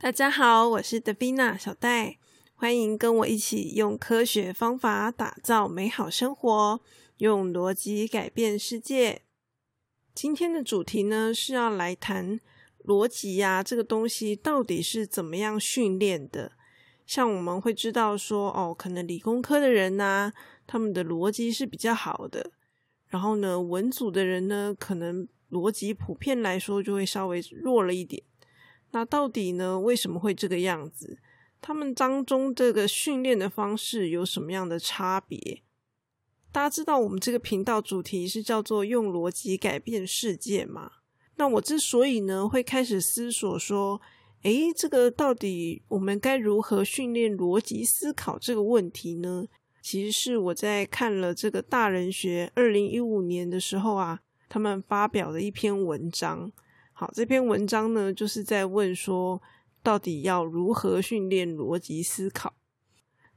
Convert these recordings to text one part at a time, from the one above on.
大家好，我是德比娜小戴，欢迎跟我一起用科学方法打造美好生活，用逻辑改变世界。今天的主题呢是要来谈逻辑呀，这个东西到底是怎么样训练的？像我们会知道说，哦，可能理工科的人呢，他们的逻辑是比较好的，然后呢，文组的人呢，可能逻辑普遍来说就会稍微弱了一点。那到底呢？为什么会这个样子？他们当中这个训练的方式有什么样的差别？大家知道我们这个频道主题是叫做“用逻辑改变世界”嘛？那我之所以呢会开始思索说，诶，这个到底我们该如何训练逻辑思考这个问题呢？其实是我在看了这个大人学二零一五年的时候啊，他们发表的一篇文章。好，这篇文章呢，就是在问说，到底要如何训练逻辑思考？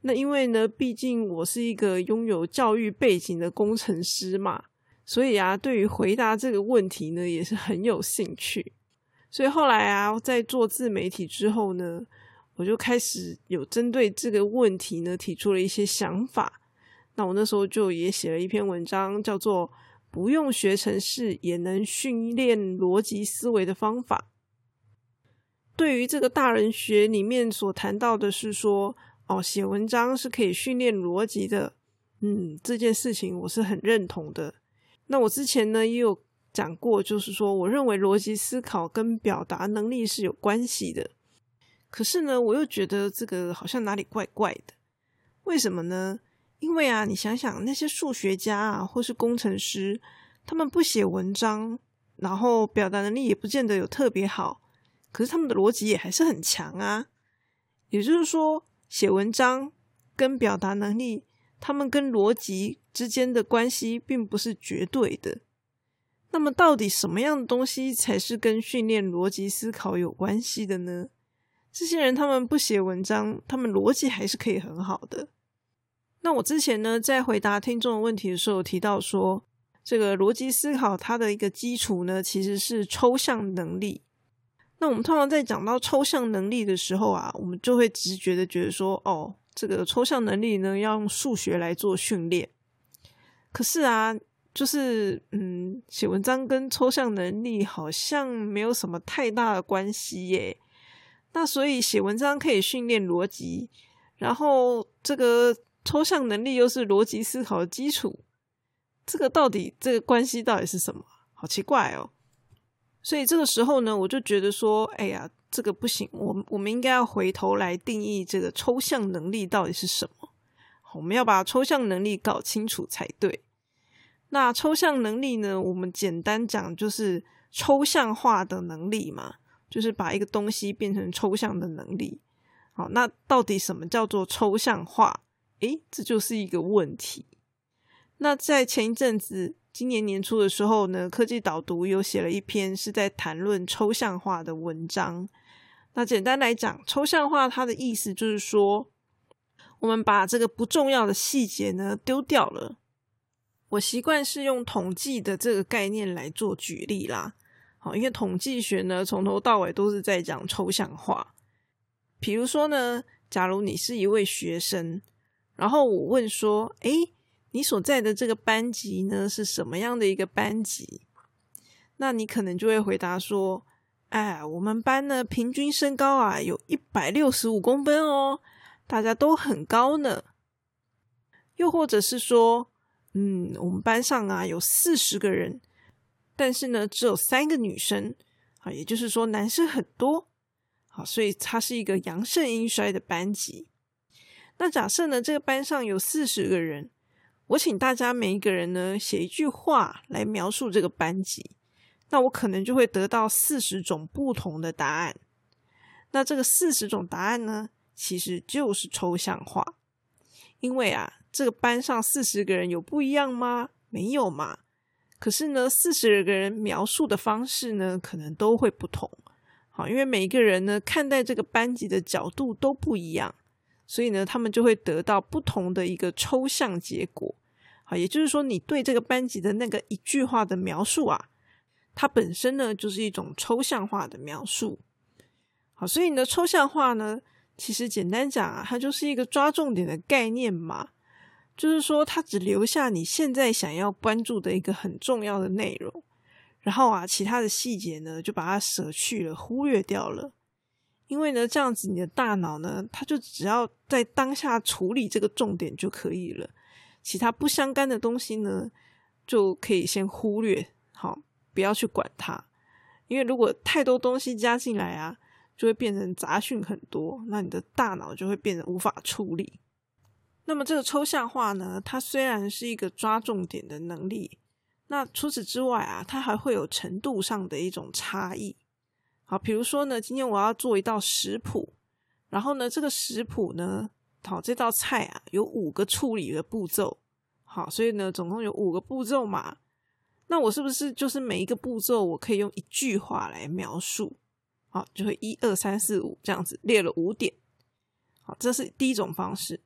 那因为呢，毕竟我是一个拥有教育背景的工程师嘛，所以啊，对于回答这个问题呢，也是很有兴趣。所以后来啊，在做自媒体之后呢，我就开始有针对这个问题呢，提出了一些想法。那我那时候就也写了一篇文章，叫做。不用学程式也能训练逻辑思维的方法。对于这个大人学里面所谈到的是说，哦，写文章是可以训练逻辑的。嗯，这件事情我是很认同的。那我之前呢也有讲过，就是说，我认为逻辑思考跟表达能力是有关系的。可是呢，我又觉得这个好像哪里怪怪的。为什么呢？因为啊，你想想那些数学家啊，或是工程师，他们不写文章，然后表达能力也不见得有特别好，可是他们的逻辑也还是很强啊。也就是说，写文章跟表达能力，他们跟逻辑之间的关系并不是绝对的。那么，到底什么样的东西才是跟训练逻辑思考有关系的呢？这些人他们不写文章，他们逻辑还是可以很好的。那我之前呢，在回答听众的问题的时候，提到说，这个逻辑思考它的一个基础呢，其实是抽象能力。那我们通常在讲到抽象能力的时候啊，我们就会直觉的觉得说，哦，这个抽象能力呢，要用数学来做训练。可是啊，就是嗯，写文章跟抽象能力好像没有什么太大的关系耶。那所以写文章可以训练逻辑，然后这个。抽象能力又是逻辑思考的基础，这个到底这个关系到底是什么？好奇怪哦！所以这个时候呢，我就觉得说，哎呀，这个不行，我我们应该要回头来定义这个抽象能力到底是什么。我们要把抽象能力搞清楚才对。那抽象能力呢，我们简单讲就是抽象化的能力嘛，就是把一个东西变成抽象的能力。好，那到底什么叫做抽象化？诶，这就是一个问题。那在前一阵子，今年年初的时候呢，科技导读有写了一篇是在谈论抽象化的文章。那简单来讲，抽象化它的意思就是说，我们把这个不重要的细节呢丢掉了。我习惯是用统计的这个概念来做举例啦。好，因为统计学呢从头到尾都是在讲抽象化。比如说呢，假如你是一位学生。然后我问说：“哎，你所在的这个班级呢，是什么样的一个班级？”那你可能就会回答说：“哎，我们班呢，平均身高啊，有一百六十五公分哦，大家都很高呢。”又或者是说：“嗯，我们班上啊，有四十个人，但是呢，只有三个女生啊，也就是说男生很多，好，所以它是一个阳盛阴衰的班级。”那假设呢，这个班上有四十个人，我请大家每一个人呢写一句话来描述这个班级，那我可能就会得到四十种不同的答案。那这个四十种答案呢，其实就是抽象化，因为啊，这个班上四十个人有不一样吗？没有嘛。可是呢，四十个人描述的方式呢，可能都会不同。好，因为每一个人呢看待这个班级的角度都不一样。所以呢，他们就会得到不同的一个抽象结果。好，也就是说，你对这个班级的那个一句话的描述啊，它本身呢就是一种抽象化的描述。好，所以呢，抽象化呢，其实简单讲啊，它就是一个抓重点的概念嘛，就是说它只留下你现在想要关注的一个很重要的内容，然后啊，其他的细节呢，就把它舍去了，忽略掉了。因为呢，这样子你的大脑呢，它就只要在当下处理这个重点就可以了，其他不相干的东西呢，就可以先忽略，好，不要去管它。因为如果太多东西加进来啊，就会变成杂讯很多，那你的大脑就会变得无法处理。那么这个抽象化呢，它虽然是一个抓重点的能力，那除此之外啊，它还会有程度上的一种差异。好，比如说呢，今天我要做一道食谱，然后呢，这个食谱呢，好，这道菜啊有五个处理的步骤，好，所以呢，总共有五个步骤嘛，那我是不是就是每一个步骤我可以用一句话来描述？好，就会一二三四五这样子列了五点，好，这是第一种方式。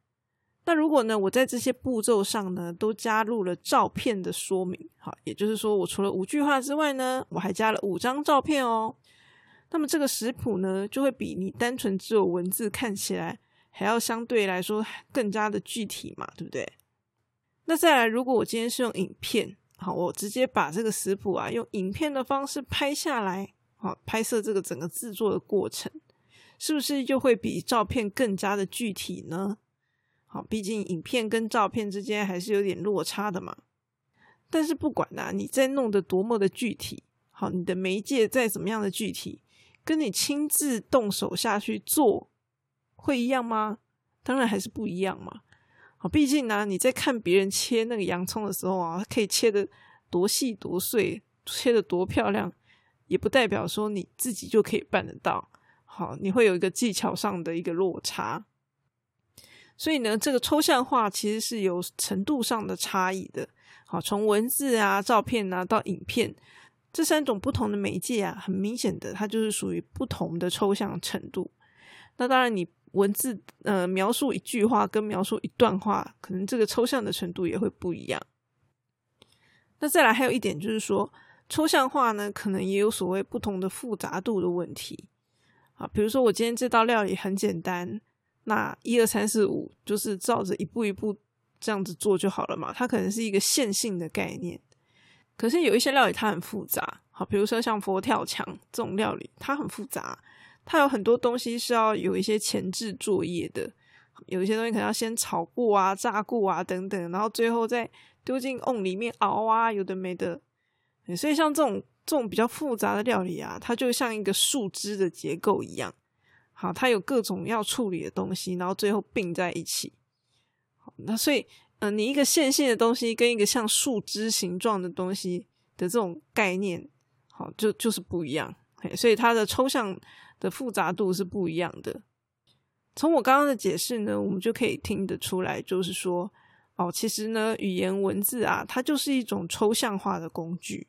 那如果呢，我在这些步骤上呢，都加入了照片的说明，好，也就是说，我除了五句话之外呢，我还加了五张照片哦。那么这个食谱呢，就会比你单纯只有文字看起来还要相对来说更加的具体嘛，对不对？那再来，如果我今天是用影片，好，我直接把这个食谱啊用影片的方式拍下来，好，拍摄这个整个制作的过程，是不是就会比照片更加的具体呢？好，毕竟影片跟照片之间还是有点落差的嘛。但是不管呐，你在弄得多么的具体，好，你的媒介再怎么样的具体。跟你亲自动手下去做会一样吗？当然还是不一样嘛。好，毕竟呢，你在看别人切那个洋葱的时候啊，可以切的多细多碎，切的多漂亮，也不代表说你自己就可以办得到。好，你会有一个技巧上的一个落差。所以呢，这个抽象化其实是有程度上的差异的。好，从文字啊、照片啊到影片。这三种不同的媒介啊，很明显的，它就是属于不同的抽象程度。那当然，你文字呃描述一句话跟描述一段话，可能这个抽象的程度也会不一样。那再来还有一点就是说，抽象化呢，可能也有所谓不同的复杂度的问题啊。比如说，我今天这道料理很简单，那一二三四五就是照着一步一步这样子做就好了嘛。它可能是一个线性的概念。可是有一些料理它很复杂，好，比如说像佛跳墙这种料理，它很复杂，它有很多东西是要有一些前置作业的，有一些东西可能要先炒过啊、炸过啊等等，然后最后再丢进瓮里面熬啊，有的没的。所以像这种这种比较复杂的料理啊，它就像一个树枝的结构一样，好，它有各种要处理的东西，然后最后并在一起。好，那所以。嗯，你一个线性的东西跟一个像树枝形状的东西的这种概念，好，就就是不一样，所以它的抽象的复杂度是不一样的。从我刚刚的解释呢，我们就可以听得出来，就是说，哦，其实呢，语言文字啊，它就是一种抽象化的工具，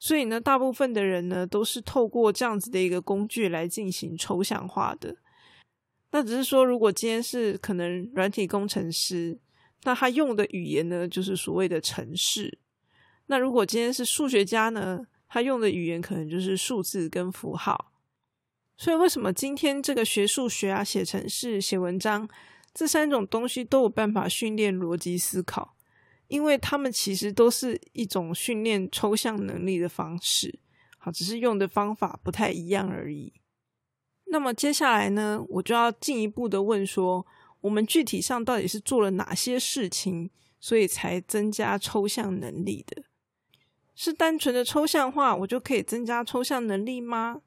所以呢，大部分的人呢，都是透过这样子的一个工具来进行抽象化的。那只是说，如果今天是可能软体工程师。那他用的语言呢，就是所谓的程式。那如果今天是数学家呢，他用的语言可能就是数字跟符号。所以为什么今天这个学数学啊、写程式、写文章这三种东西都有办法训练逻辑思考？因为他们其实都是一种训练抽象能力的方式，好，只是用的方法不太一样而已。那么接下来呢，我就要进一步的问说。我们具体上到底是做了哪些事情，所以才增加抽象能力的？是单纯的抽象化，我就可以增加抽象能力吗？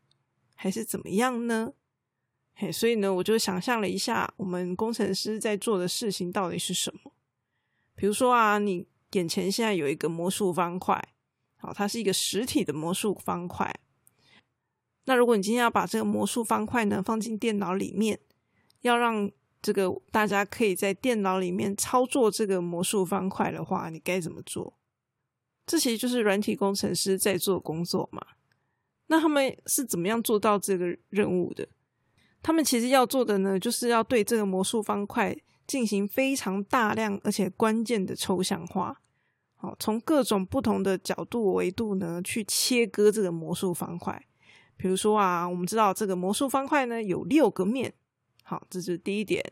还是怎么样呢？嘿，所以呢，我就想象了一下，我们工程师在做的事情到底是什么？比如说啊，你眼前现在有一个魔术方块，好，它是一个实体的魔术方块。那如果你今天要把这个魔术方块呢放进电脑里面，要让这个大家可以在电脑里面操作这个魔术方块的话，你该怎么做？这其实就是软体工程师在做工作嘛。那他们是怎么样做到这个任务的？他们其实要做的呢，就是要对这个魔术方块进行非常大量而且关键的抽象化。好，从各种不同的角度维度呢，去切割这个魔术方块，比如说啊，我们知道这个魔术方块呢有六个面，好，这是第一点。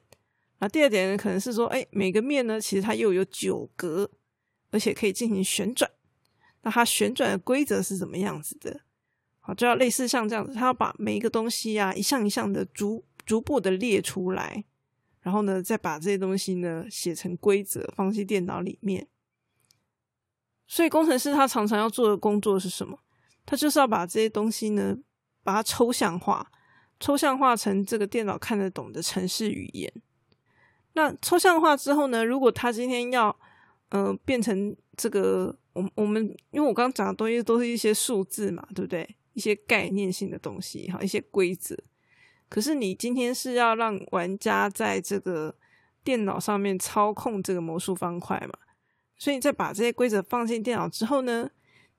那第二点呢，可能是说，哎，每个面呢，其实它又有九格，而且可以进行旋转。那它旋转的规则是怎么样子的？好，就要类似像这样子，它要把每一个东西啊，一项一项的逐逐步的列出来，然后呢，再把这些东西呢写成规则，放进电脑里面。所以工程师他常常要做的工作是什么？他就是要把这些东西呢，把它抽象化，抽象化成这个电脑看得懂的程式语言。那抽象化之后呢？如果他今天要，嗯，变成这个，我我们因为我刚刚讲的东西都是一些数字嘛，对不对？一些概念性的东西，哈，一些规则。可是你今天是要让玩家在这个电脑上面操控这个魔术方块嘛？所以你再把这些规则放进电脑之后呢，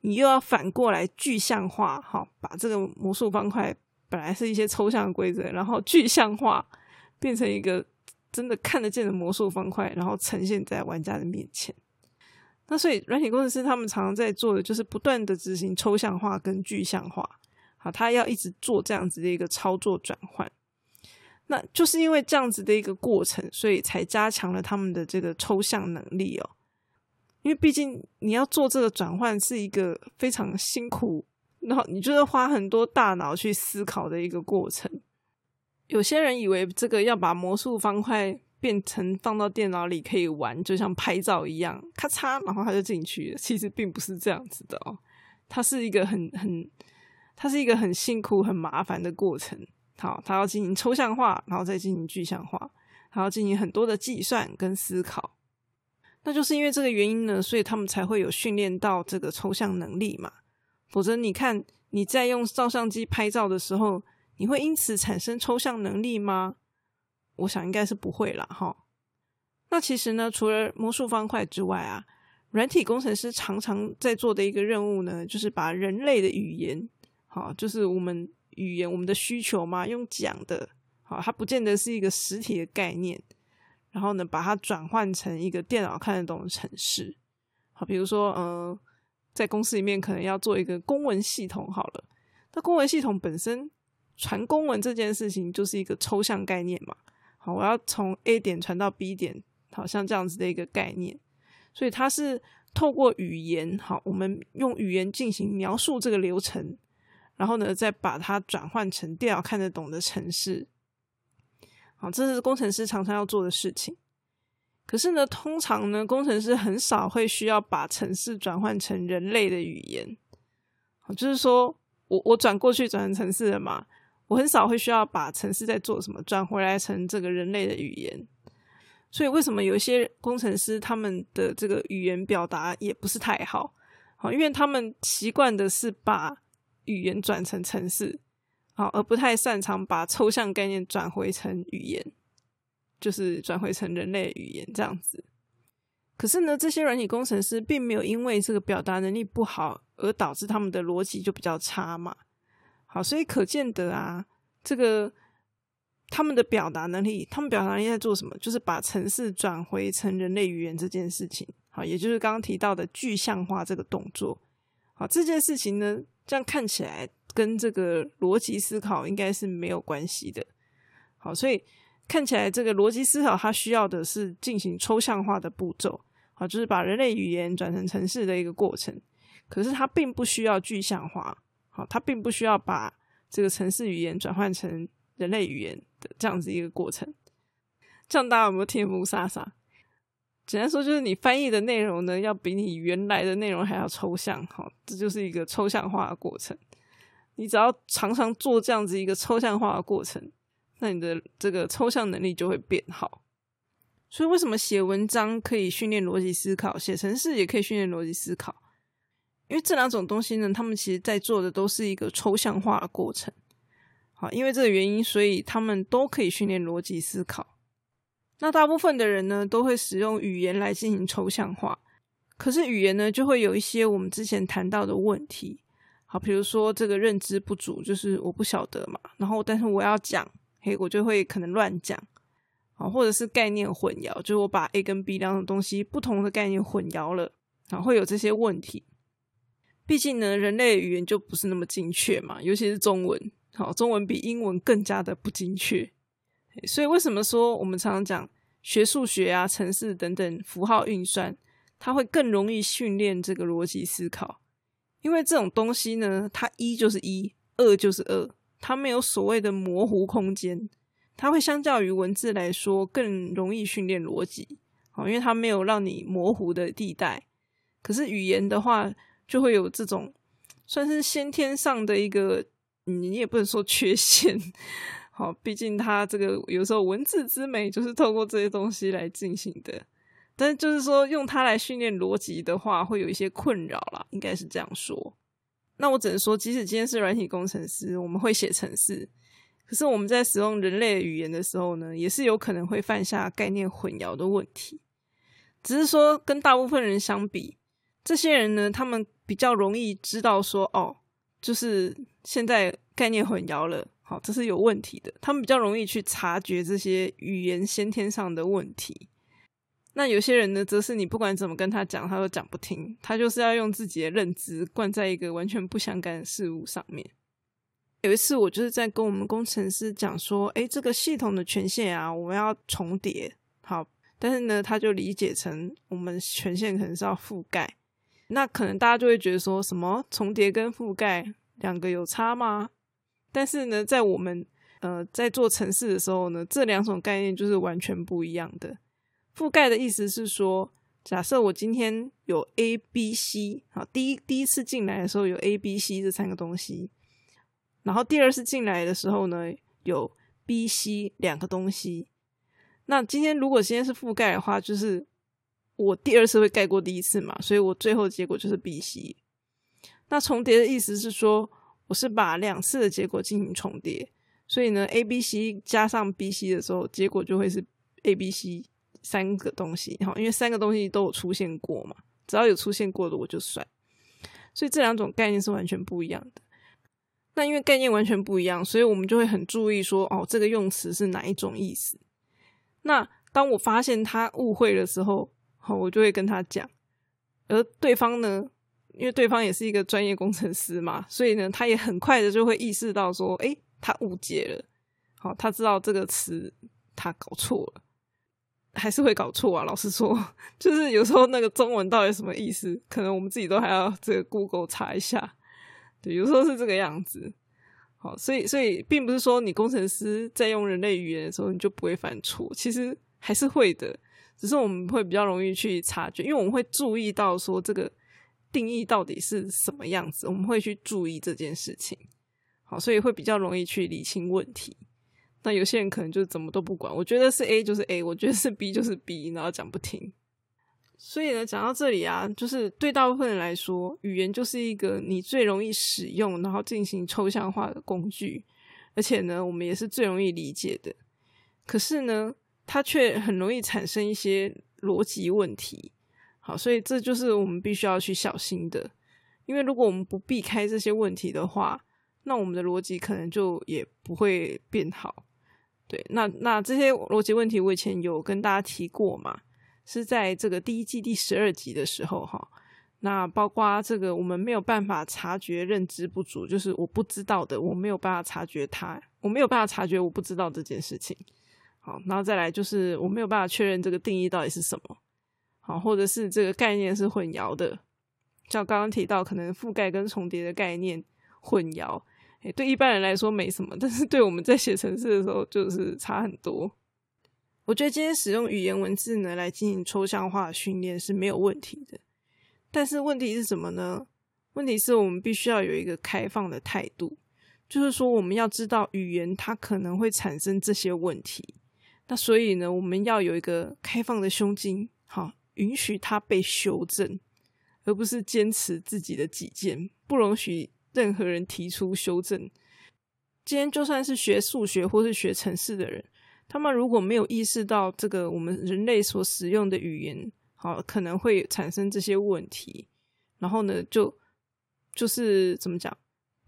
你又要反过来具象化，哈，把这个魔术方块本来是一些抽象的规则，然后具象化变成一个。真的看得见的魔术方块，然后呈现在玩家的面前。那所以，软体工程师他们常常在做的就是不断的执行抽象化跟具象化。好，他要一直做这样子的一个操作转换。那就是因为这样子的一个过程，所以才加强了他们的这个抽象能力哦。因为毕竟你要做这个转换是一个非常辛苦，然后你就是花很多大脑去思考的一个过程。有些人以为这个要把魔术方块变成放到电脑里可以玩，就像拍照一样，咔嚓，然后它就进去了。其实并不是这样子的哦，它是一个很很，它是一个很辛苦、很麻烦的过程。好，它要进行抽象化，然后再进行具象化，还要进行很多的计算跟思考。那就是因为这个原因呢，所以他们才会有训练到这个抽象能力嘛。否则，你看你在用照相机拍照的时候。你会因此产生抽象能力吗？我想应该是不会了哈。那其实呢，除了魔术方块之外啊，软体工程师常常在做的一个任务呢，就是把人类的语言，好，就是我们语言我们的需求嘛，用讲的，好，它不见得是一个实体的概念，然后呢，把它转换成一个电脑看得懂的程式。好，比如说，嗯，在公司里面可能要做一个公文系统，好了，那公文系统本身。传公文这件事情就是一个抽象概念嘛，好，我要从 A 点传到 B 点，好像这样子的一个概念，所以它是透过语言，好，我们用语言进行描述这个流程，然后呢，再把它转换成电脑看得懂的程式，好，这是工程师常常要做的事情。可是呢，通常呢，工程师很少会需要把程式转换成人类的语言，就是说我我转过去转成程式了嘛。我很少会需要把程式在做什么转回来成这个人类的语言，所以为什么有些工程师他们的这个语言表达也不是太好？好，因为他们习惯的是把语言转成程式，好，而不太擅长把抽象概念转回成语言，就是转回成人类语言这样子。可是呢，这些软体工程师并没有因为这个表达能力不好而导致他们的逻辑就比较差嘛。好，所以可见得啊，这个他们的表达能力，他们表达能力在做什么？就是把城市转回成人类语言这件事情。好，也就是刚刚提到的具象化这个动作。好，这件事情呢，这样看起来跟这个逻辑思考应该是没有关系的。好，所以看起来这个逻辑思考它需要的是进行抽象化的步骤。好，就是把人类语言转成城市的一个过程。可是它并不需要具象化。好，它并不需要把这个城市语言转换成人类语言的这样子一个过程。这样大家有没有听不沙沙？简单说，就是你翻译的内容呢，要比你原来的内容还要抽象。好，这就是一个抽象化的过程。你只要常常做这样子一个抽象化的过程，那你的这个抽象能力就会变好。所以，为什么写文章可以训练逻辑思考，写程式也可以训练逻辑思考？因为这两种东西呢，他们其实在做的都是一个抽象化的过程。好，因为这个原因，所以他们都可以训练逻辑思考。那大部分的人呢，都会使用语言来进行抽象化。可是语言呢，就会有一些我们之前谈到的问题。好，比如说这个认知不足，就是我不晓得嘛，然后但是我要讲，嘿，我就会可能乱讲。啊，或者是概念混淆，就是我把 A 跟 B 两种东西不同的概念混淆了，啊，会有这些问题。毕竟呢，人类语言就不是那么精确嘛，尤其是中文，好，中文比英文更加的不精确。所以为什么说我们常常讲学数学啊、程式等等符号运算，它会更容易训练这个逻辑思考？因为这种东西呢，它一就是一，二就是二，它没有所谓的模糊空间，它会相较于文字来说更容易训练逻辑。好，因为它没有让你模糊的地带。可是语言的话，就会有这种算是先天上的一个，你也不能说缺陷。好，毕竟它这个有时候文字之美就是透过这些东西来进行的，但是就是说用它来训练逻辑的话，会有一些困扰啦，应该是这样说。那我只能说，即使今天是软体工程师，我们会写程式，可是我们在使用人类语言的时候呢，也是有可能会犯下概念混淆的问题。只是说跟大部分人相比，这些人呢，他们比较容易知道说，哦，就是现在概念混淆了。好，这是有问题的。他们比较容易去察觉这些语言先天上的问题。那有些人呢，则是你不管怎么跟他讲，他都讲不听。他就是要用自己的认知灌在一个完全不相干的事物上面。有一次，我就是在跟我们工程师讲说：“诶，这个系统的权限啊，我们要重叠。”好，但是呢，他就理解成我们权限可能是要覆盖。那可能大家就会觉得说什么重叠跟覆盖两个有差吗？但是呢，在我们呃在做城市的时候呢，这两种概念就是完全不一样的。覆盖的意思是说，假设我今天有 A、B、C，好，第一第一次进来的时候有 A、B、C 这三个东西，然后第二次进来的时候呢有 B、C 两个东西。那今天如果今天是覆盖的话，就是我第二次会盖过第一次嘛，所以我最后结果就是 B、C。那重叠的意思是说。我是把两次的结果进行重叠，所以呢，A、B、C 加上 B、C 的时候，结果就会是 A、B、C 三个东西。好，因为三个东西都有出现过嘛，只要有出现过的我就算。所以这两种概念是完全不一样的。那因为概念完全不一样，所以我们就会很注意说，哦，这个用词是哪一种意思。那当我发现他误会的时候，好，我就会跟他讲，而对方呢？因为对方也是一个专业工程师嘛，所以呢，他也很快的就会意识到说，诶，他误解了。好，他知道这个词他搞错了，还是会搞错啊。老实说，就是有时候那个中文到底什么意思，可能我们自己都还要这个 Google 查一下。对，有时候是这个样子。好，所以所以并不是说你工程师在用人类语言的时候你就不会犯错，其实还是会的，只是我们会比较容易去察觉，因为我们会注意到说这个。定义到底是什么样子？我们会去注意这件事情，好，所以会比较容易去理清问题。那有些人可能就怎么都不管，我觉得是 A 就是 A，我觉得是 B 就是 B，然后讲不听。所以呢，讲到这里啊，就是对大部分人来说，语言就是一个你最容易使用，然后进行抽象化的工具，而且呢，我们也是最容易理解的。可是呢，它却很容易产生一些逻辑问题。好，所以这就是我们必须要去小心的，因为如果我们不避开这些问题的话，那我们的逻辑可能就也不会变好。对，那那这些逻辑问题，我以前有跟大家提过嘛，是在这个第一季第十二集的时候哈。那包括这个，我们没有办法察觉认知不足，就是我不知道的，我没有办法察觉它，我没有办法察觉我不知道这件事情。好，然后再来就是我没有办法确认这个定义到底是什么。好，或者是这个概念是混淆的，像刚刚提到，可能覆盖跟重叠的概念混淆，对一般人来说没什么，但是对我们在写程式的时候就是差很多。我觉得今天使用语言文字呢来进行抽象化训练是没有问题的，但是问题是什么呢？问题是我们必须要有一个开放的态度，就是说我们要知道语言它可能会产生这些问题，那所以呢，我们要有一个开放的胸襟，好。允许它被修正，而不是坚持自己的己见，不容许任何人提出修正。今天就算是学数学或是学城市的人，他们如果没有意识到这个我们人类所使用的语言，好可能会产生这些问题，然后呢，就就是怎么讲，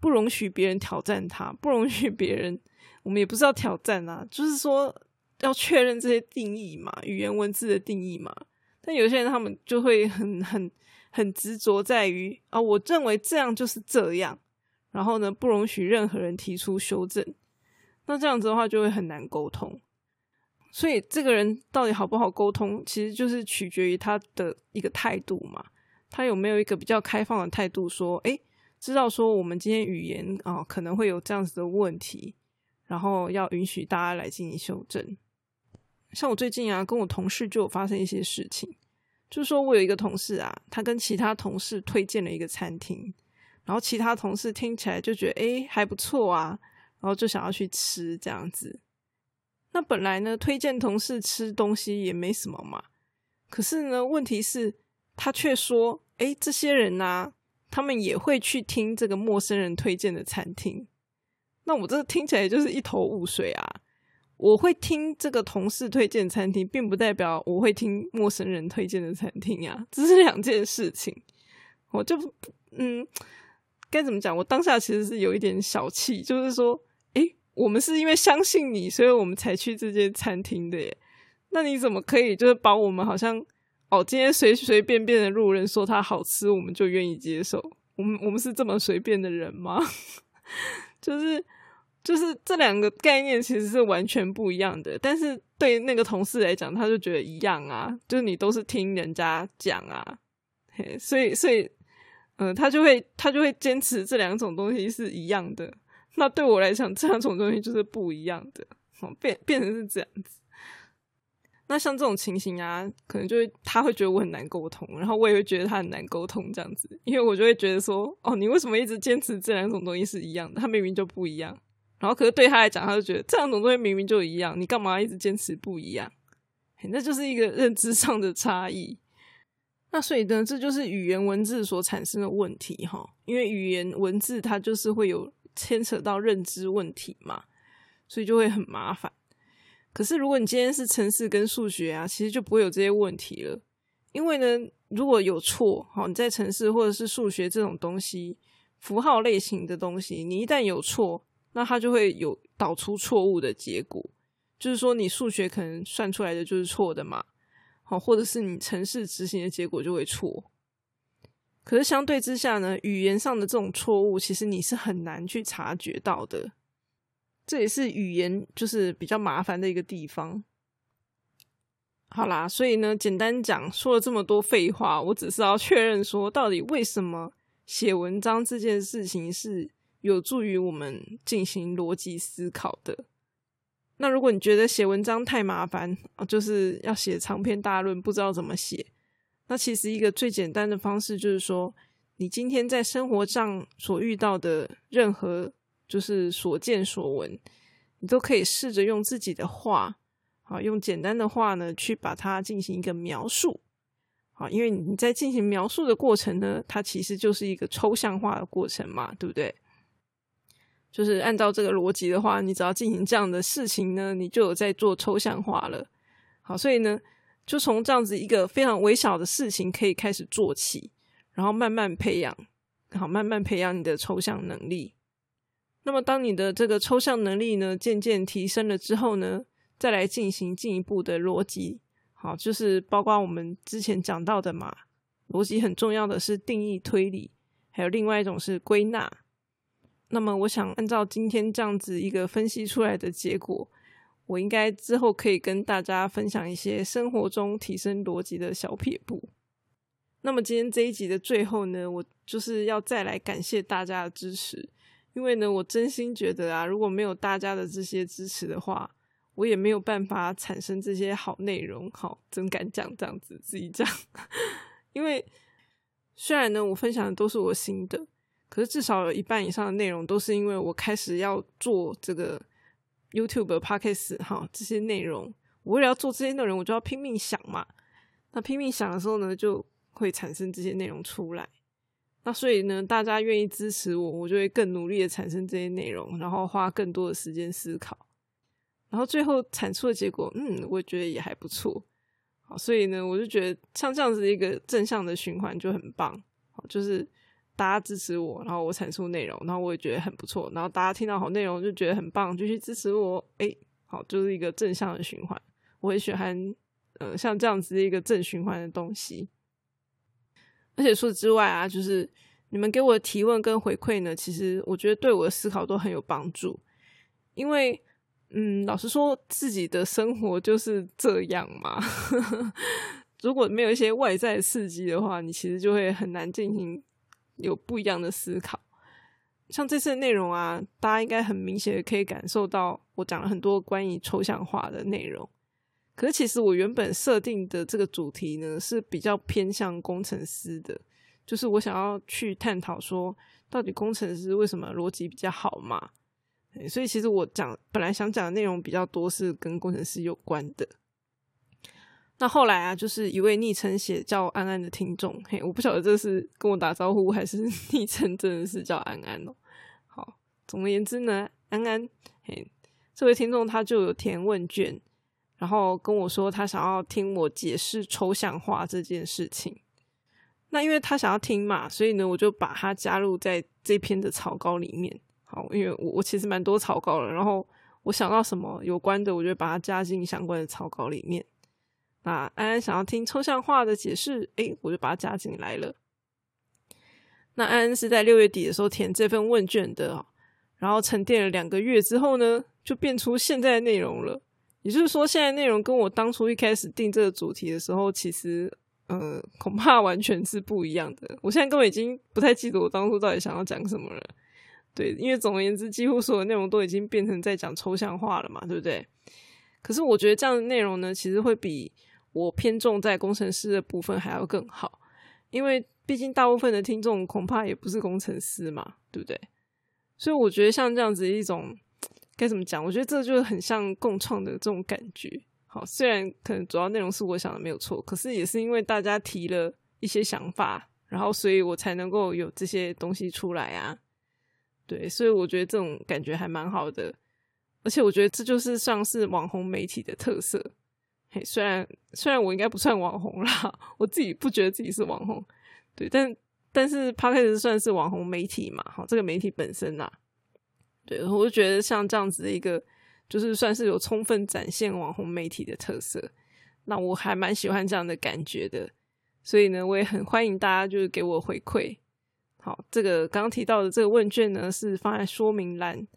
不容许别人挑战它，不容许别人，我们也不是要挑战啊，就是说要确认这些定义嘛，语言文字的定义嘛。但有些人他们就会很很很执着在于啊，我认为这样就是这样，然后呢，不容许任何人提出修正。那这样子的话，就会很难沟通。所以，这个人到底好不好沟通，其实就是取决于他的一个态度嘛。他有没有一个比较开放的态度，说，诶，知道说我们今天语言啊可能会有这样子的问题，然后要允许大家来进行修正。像我最近啊，跟我同事就有发生一些事情，就是说我有一个同事啊，他跟其他同事推荐了一个餐厅，然后其他同事听起来就觉得，诶，还不错啊。然后就想要去吃这样子，那本来呢，推荐同事吃东西也没什么嘛。可是呢，问题是，他却说：“哎，这些人呐，他们也会去听这个陌生人推荐的餐厅。”那我这听起来就是一头雾水啊！我会听这个同事推荐餐厅，并不代表我会听陌生人推荐的餐厅呀，这是两件事情。我就嗯，该怎么讲？我当下其实是有一点小气，就是说。我们是因为相信你，所以我们才去这间餐厅的耶。那你怎么可以就是把我们好像哦，今天随随便便的路人说它好吃，我们就愿意接受？我们我们是这么随便的人吗？就是就是这两个概念其实是完全不一样的。但是对那个同事来讲，他就觉得一样啊，就是你都是听人家讲啊，嘿，所以所以嗯，他就会他就会坚持这两种东西是一样的。那对我来讲，这两种东西就是不一样的，哦，变变成是这样子。那像这种情形啊，可能就会他会觉得我很难沟通，然后我也会觉得他很难沟通这样子，因为我就会觉得说，哦，你为什么一直坚持这两种东西是一样的？他明明就不一样。然后可是对他来讲，他就觉得这两种东西明明就一样，你干嘛一直坚持不一样？那就是一个认知上的差异。那所以呢，这就是语言文字所产生的问题哈，因为语言文字它就是会有。牵扯到认知问题嘛，所以就会很麻烦。可是如果你今天是城市跟数学啊，其实就不会有这些问题了。因为呢，如果有错，好，你在城市或者是数学这种东西，符号类型的东西，你一旦有错，那它就会有导出错误的结果。就是说，你数学可能算出来的就是错的嘛，好，或者是你城市执行的结果就会错。可是相对之下呢，语言上的这种错误，其实你是很难去察觉到的。这也是语言就是比较麻烦的一个地方。好啦，所以呢，简单讲，说了这么多废话，我只是要确认说，到底为什么写文章这件事情是有助于我们进行逻辑思考的。那如果你觉得写文章太麻烦就是要写长篇大论，不知道怎么写。那其实一个最简单的方式就是说，你今天在生活上所遇到的任何就是所见所闻，你都可以试着用自己的话，啊，用简单的话呢去把它进行一个描述，啊，因为你在进行描述的过程呢，它其实就是一个抽象化的过程嘛，对不对？就是按照这个逻辑的话，你只要进行这样的事情呢，你就有在做抽象化了。好，所以呢。就从这样子一个非常微小的事情可以开始做起，然后慢慢培养，好，慢慢培养你的抽象能力。那么，当你的这个抽象能力呢渐渐提升了之后呢，再来进行进一步的逻辑，好，就是包括我们之前讲到的嘛，逻辑很重要的是定义推理，还有另外一种是归纳。那么，我想按照今天这样子一个分析出来的结果。我应该之后可以跟大家分享一些生活中提升逻辑的小撇步。那么今天这一集的最后呢，我就是要再来感谢大家的支持，因为呢，我真心觉得啊，如果没有大家的这些支持的话，我也没有办法产生这些好内容。好，真敢讲这样子，自己讲。因为虽然呢，我分享的都是我新的，可是至少有一半以上的内容都是因为我开始要做这个。YouTube、Podcast 哈这些内容，我为了要做这些内容，我就要拼命想嘛。那拼命想的时候呢，就会产生这些内容出来。那所以呢，大家愿意支持我，我就会更努力的产生这些内容，然后花更多的时间思考，然后最后产出的结果，嗯，我觉得也还不错。好，所以呢，我就觉得像这样子一个正向的循环就很棒。好，就是。大家支持我，然后我产出内容，然后我也觉得很不错，然后大家听到好内容就觉得很棒，继续支持我。哎，好，就是一个正向的循环。我很喜欢，呃，像这样子一个正循环的东西。而且除此之外啊，就是你们给我的提问跟回馈呢，其实我觉得对我的思考都很有帮助。因为，嗯，老实说，自己的生活就是这样嘛。如果没有一些外在刺激的话，你其实就会很难进行有不一样的思考。像这次的内容啊，大家应该很明显的可以感受到，我讲了很多关于抽象化的内容。可是，其实我原本设定的这个主题呢，是比较偏向工程师的，就是我想要去探讨说，到底工程师为什么逻辑比较好嘛？所以，其实我讲本来想讲的内容比较多，是跟工程师有关的。那后来啊，就是一位昵称写叫安安的听众，嘿，我不晓得这是跟我打招呼，还是 昵称真的是叫安安哦。好，总而言之呢，安安，嘿，这位听众他就有填问卷，然后跟我说他想要听我解释抽象化这件事情。那因为他想要听嘛，所以呢，我就把他加入在这篇的草稿里面。好，因为我我其实蛮多草稿了，然后我想到什么有关的，我就把它加进相关的草稿里面。那安安想要听抽象化的解释，诶，我就把它加进来了。那安安是在六月底的时候填这份问卷的，然后沉淀了两个月之后呢，就变出现在内容了。也就是说，现在内容跟我当初一开始定这个主题的时候，其实呃，恐怕完全是不一样的。我现在根本已经不太记得我当初到底想要讲什么了。对，因为总而言之，几乎所有内容都已经变成在讲抽象化了嘛，对不对？可是我觉得这样的内容呢，其实会比我偏重在工程师的部分还要更好，因为毕竟大部分的听众恐怕也不是工程师嘛，对不对？所以我觉得像这样子一种该怎么讲？我觉得这就是很像共创的这种感觉。好，虽然可能主要内容是我想的没有错，可是也是因为大家提了一些想法，然后所以我才能够有这些东西出来啊。对，所以我觉得这种感觉还蛮好的，而且我觉得这就是像是网红媒体的特色。嘿，虽然虽然我应该不算网红啦，我自己不觉得自己是网红，对，但但是 p o d c 算是网红媒体嘛，好，这个媒体本身呐，对，我就觉得像这样子的一个，就是算是有充分展现网红媒体的特色，那我还蛮喜欢这样的感觉的，所以呢，我也很欢迎大家就是给我回馈。好，这个刚刚提到的这个问卷呢，是放在说明栏，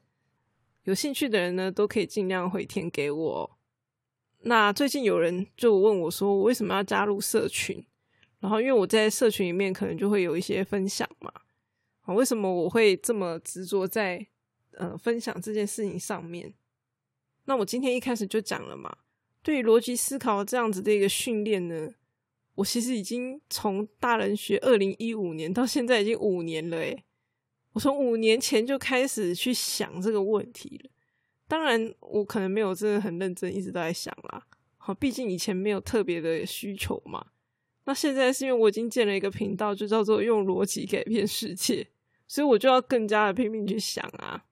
有兴趣的人呢都可以尽量回填给我。那最近有人就问我说，我为什么要加入社群？然后因为我在社群里面可能就会有一些分享嘛。啊，为什么我会这么执着在呃分享这件事情上面？那我今天一开始就讲了嘛，对于逻辑思考这样子的一个训练呢。我其实已经从大人学二零一五年到现在已经五年了，诶我从五年前就开始去想这个问题了。当然，我可能没有真的很认真，一直都在想啦。好，毕竟以前没有特别的需求嘛。那现在是因为我已经建了一个频道，就叫做用逻辑改变世界，所以我就要更加的拼命去想啊。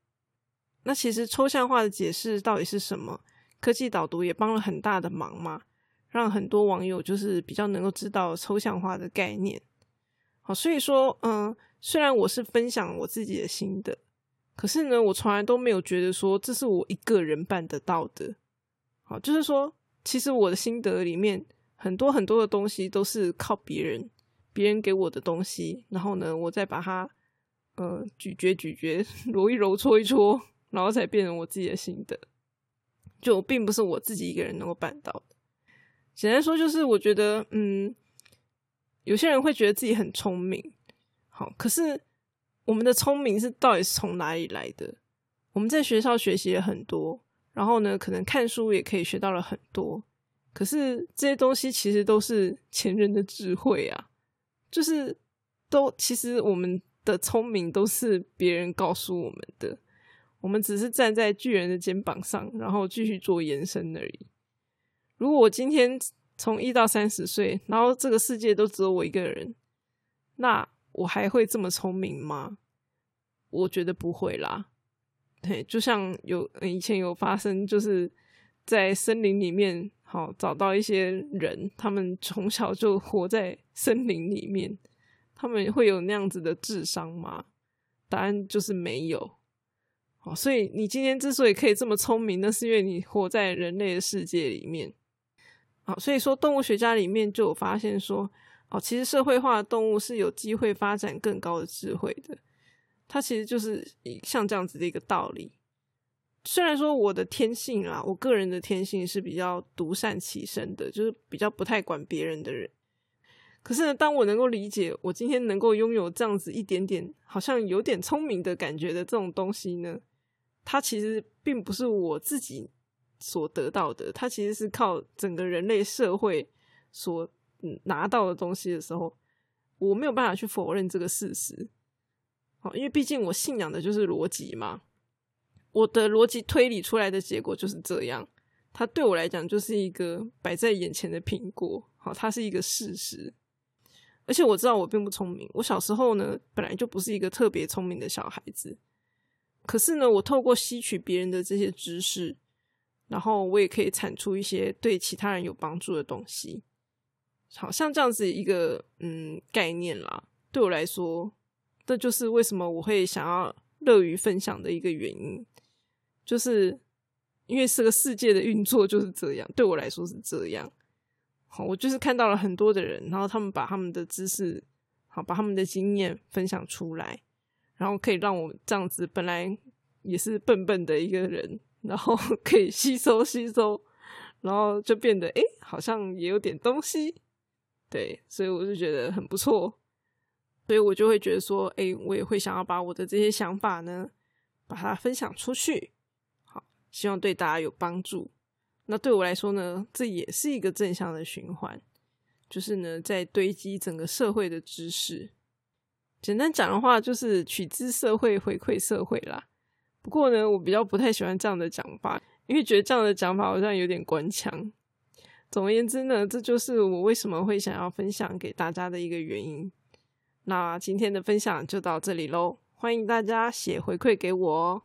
那其实抽象化的解释到底是什么？科技导读也帮了很大的忙嘛。让很多网友就是比较能够知道抽象化的概念，好，所以说，嗯，虽然我是分享我自己的心得，可是呢，我从来都没有觉得说这是我一个人办得到的，好，就是说，其实我的心得里面很多很多的东西都是靠别人，别人给我的东西，然后呢，我再把它，呃，咀嚼咀嚼，揉一揉，搓一搓，然后才变成我自己的心得，就并不是我自己一个人能够办到的。简单说就是，我觉得，嗯，有些人会觉得自己很聪明，好，可是我们的聪明是到底是从哪里来的？我们在学校学习了很多，然后呢，可能看书也可以学到了很多，可是这些东西其实都是前人的智慧啊，就是都其实我们的聪明都是别人告诉我们的，我们只是站在巨人的肩膀上，然后继续做延伸而已。如果我今天从一到三十岁，然后这个世界都只有我一个人，那我还会这么聪明吗？我觉得不会啦。对，就像有以前有发生，就是在森林里面，好找到一些人，他们从小就活在森林里面，他们会有那样子的智商吗？答案就是没有。好，所以你今天之所以可以这么聪明，那是因为你活在人类的世界里面。好所以说，动物学家里面就有发现说，哦，其实社会化的动物是有机会发展更高的智慧的。它其实就是像这样子的一个道理。虽然说我的天性啊，我个人的天性是比较独善其身的，就是比较不太管别人的人。可是呢，当我能够理解我今天能够拥有这样子一点点，好像有点聪明的感觉的这种东西呢，它其实并不是我自己所得到的，它其实是靠整个人类社会所拿到的东西的时候，我没有办法去否认这个事实。好，因为毕竟我信仰的就是逻辑嘛。我的逻辑推理出来的结果就是这样，它对我来讲就是一个摆在眼前的苹果，好，它是一个事实。而且我知道我并不聪明，我小时候呢本来就不是一个特别聪明的小孩子，可是呢，我透过吸取别人的这些知识，然后我也可以产出一些对其他人有帮助的东西。好像这样子一个嗯概念啦，对我来说，这就是为什么我会想要乐于分享的一个原因。就是因为这个世界的运作就是这样，对我来说是这样。好，我就是看到了很多的人，然后他们把他们的知识，好，把他们的经验分享出来，然后可以让我这样子本来也是笨笨的一个人，然后 可以吸收吸收，然后就变得哎，好像也有点东西。对，所以我就觉得很不错，所以我就会觉得说，哎，我也会想要把我的这些想法呢，把它分享出去。好希望对大家有帮助。那对我来说呢，这也是一个正向的循环，就是呢，在堆积整个社会的知识。简单讲的话，就是取之社会，回馈社会啦。不过呢，我比较不太喜欢这样的讲法，因为觉得这样的讲法好像有点官腔。总而言之呢，这就是我为什么会想要分享给大家的一个原因。那今天的分享就到这里喽，欢迎大家写回馈给我哦。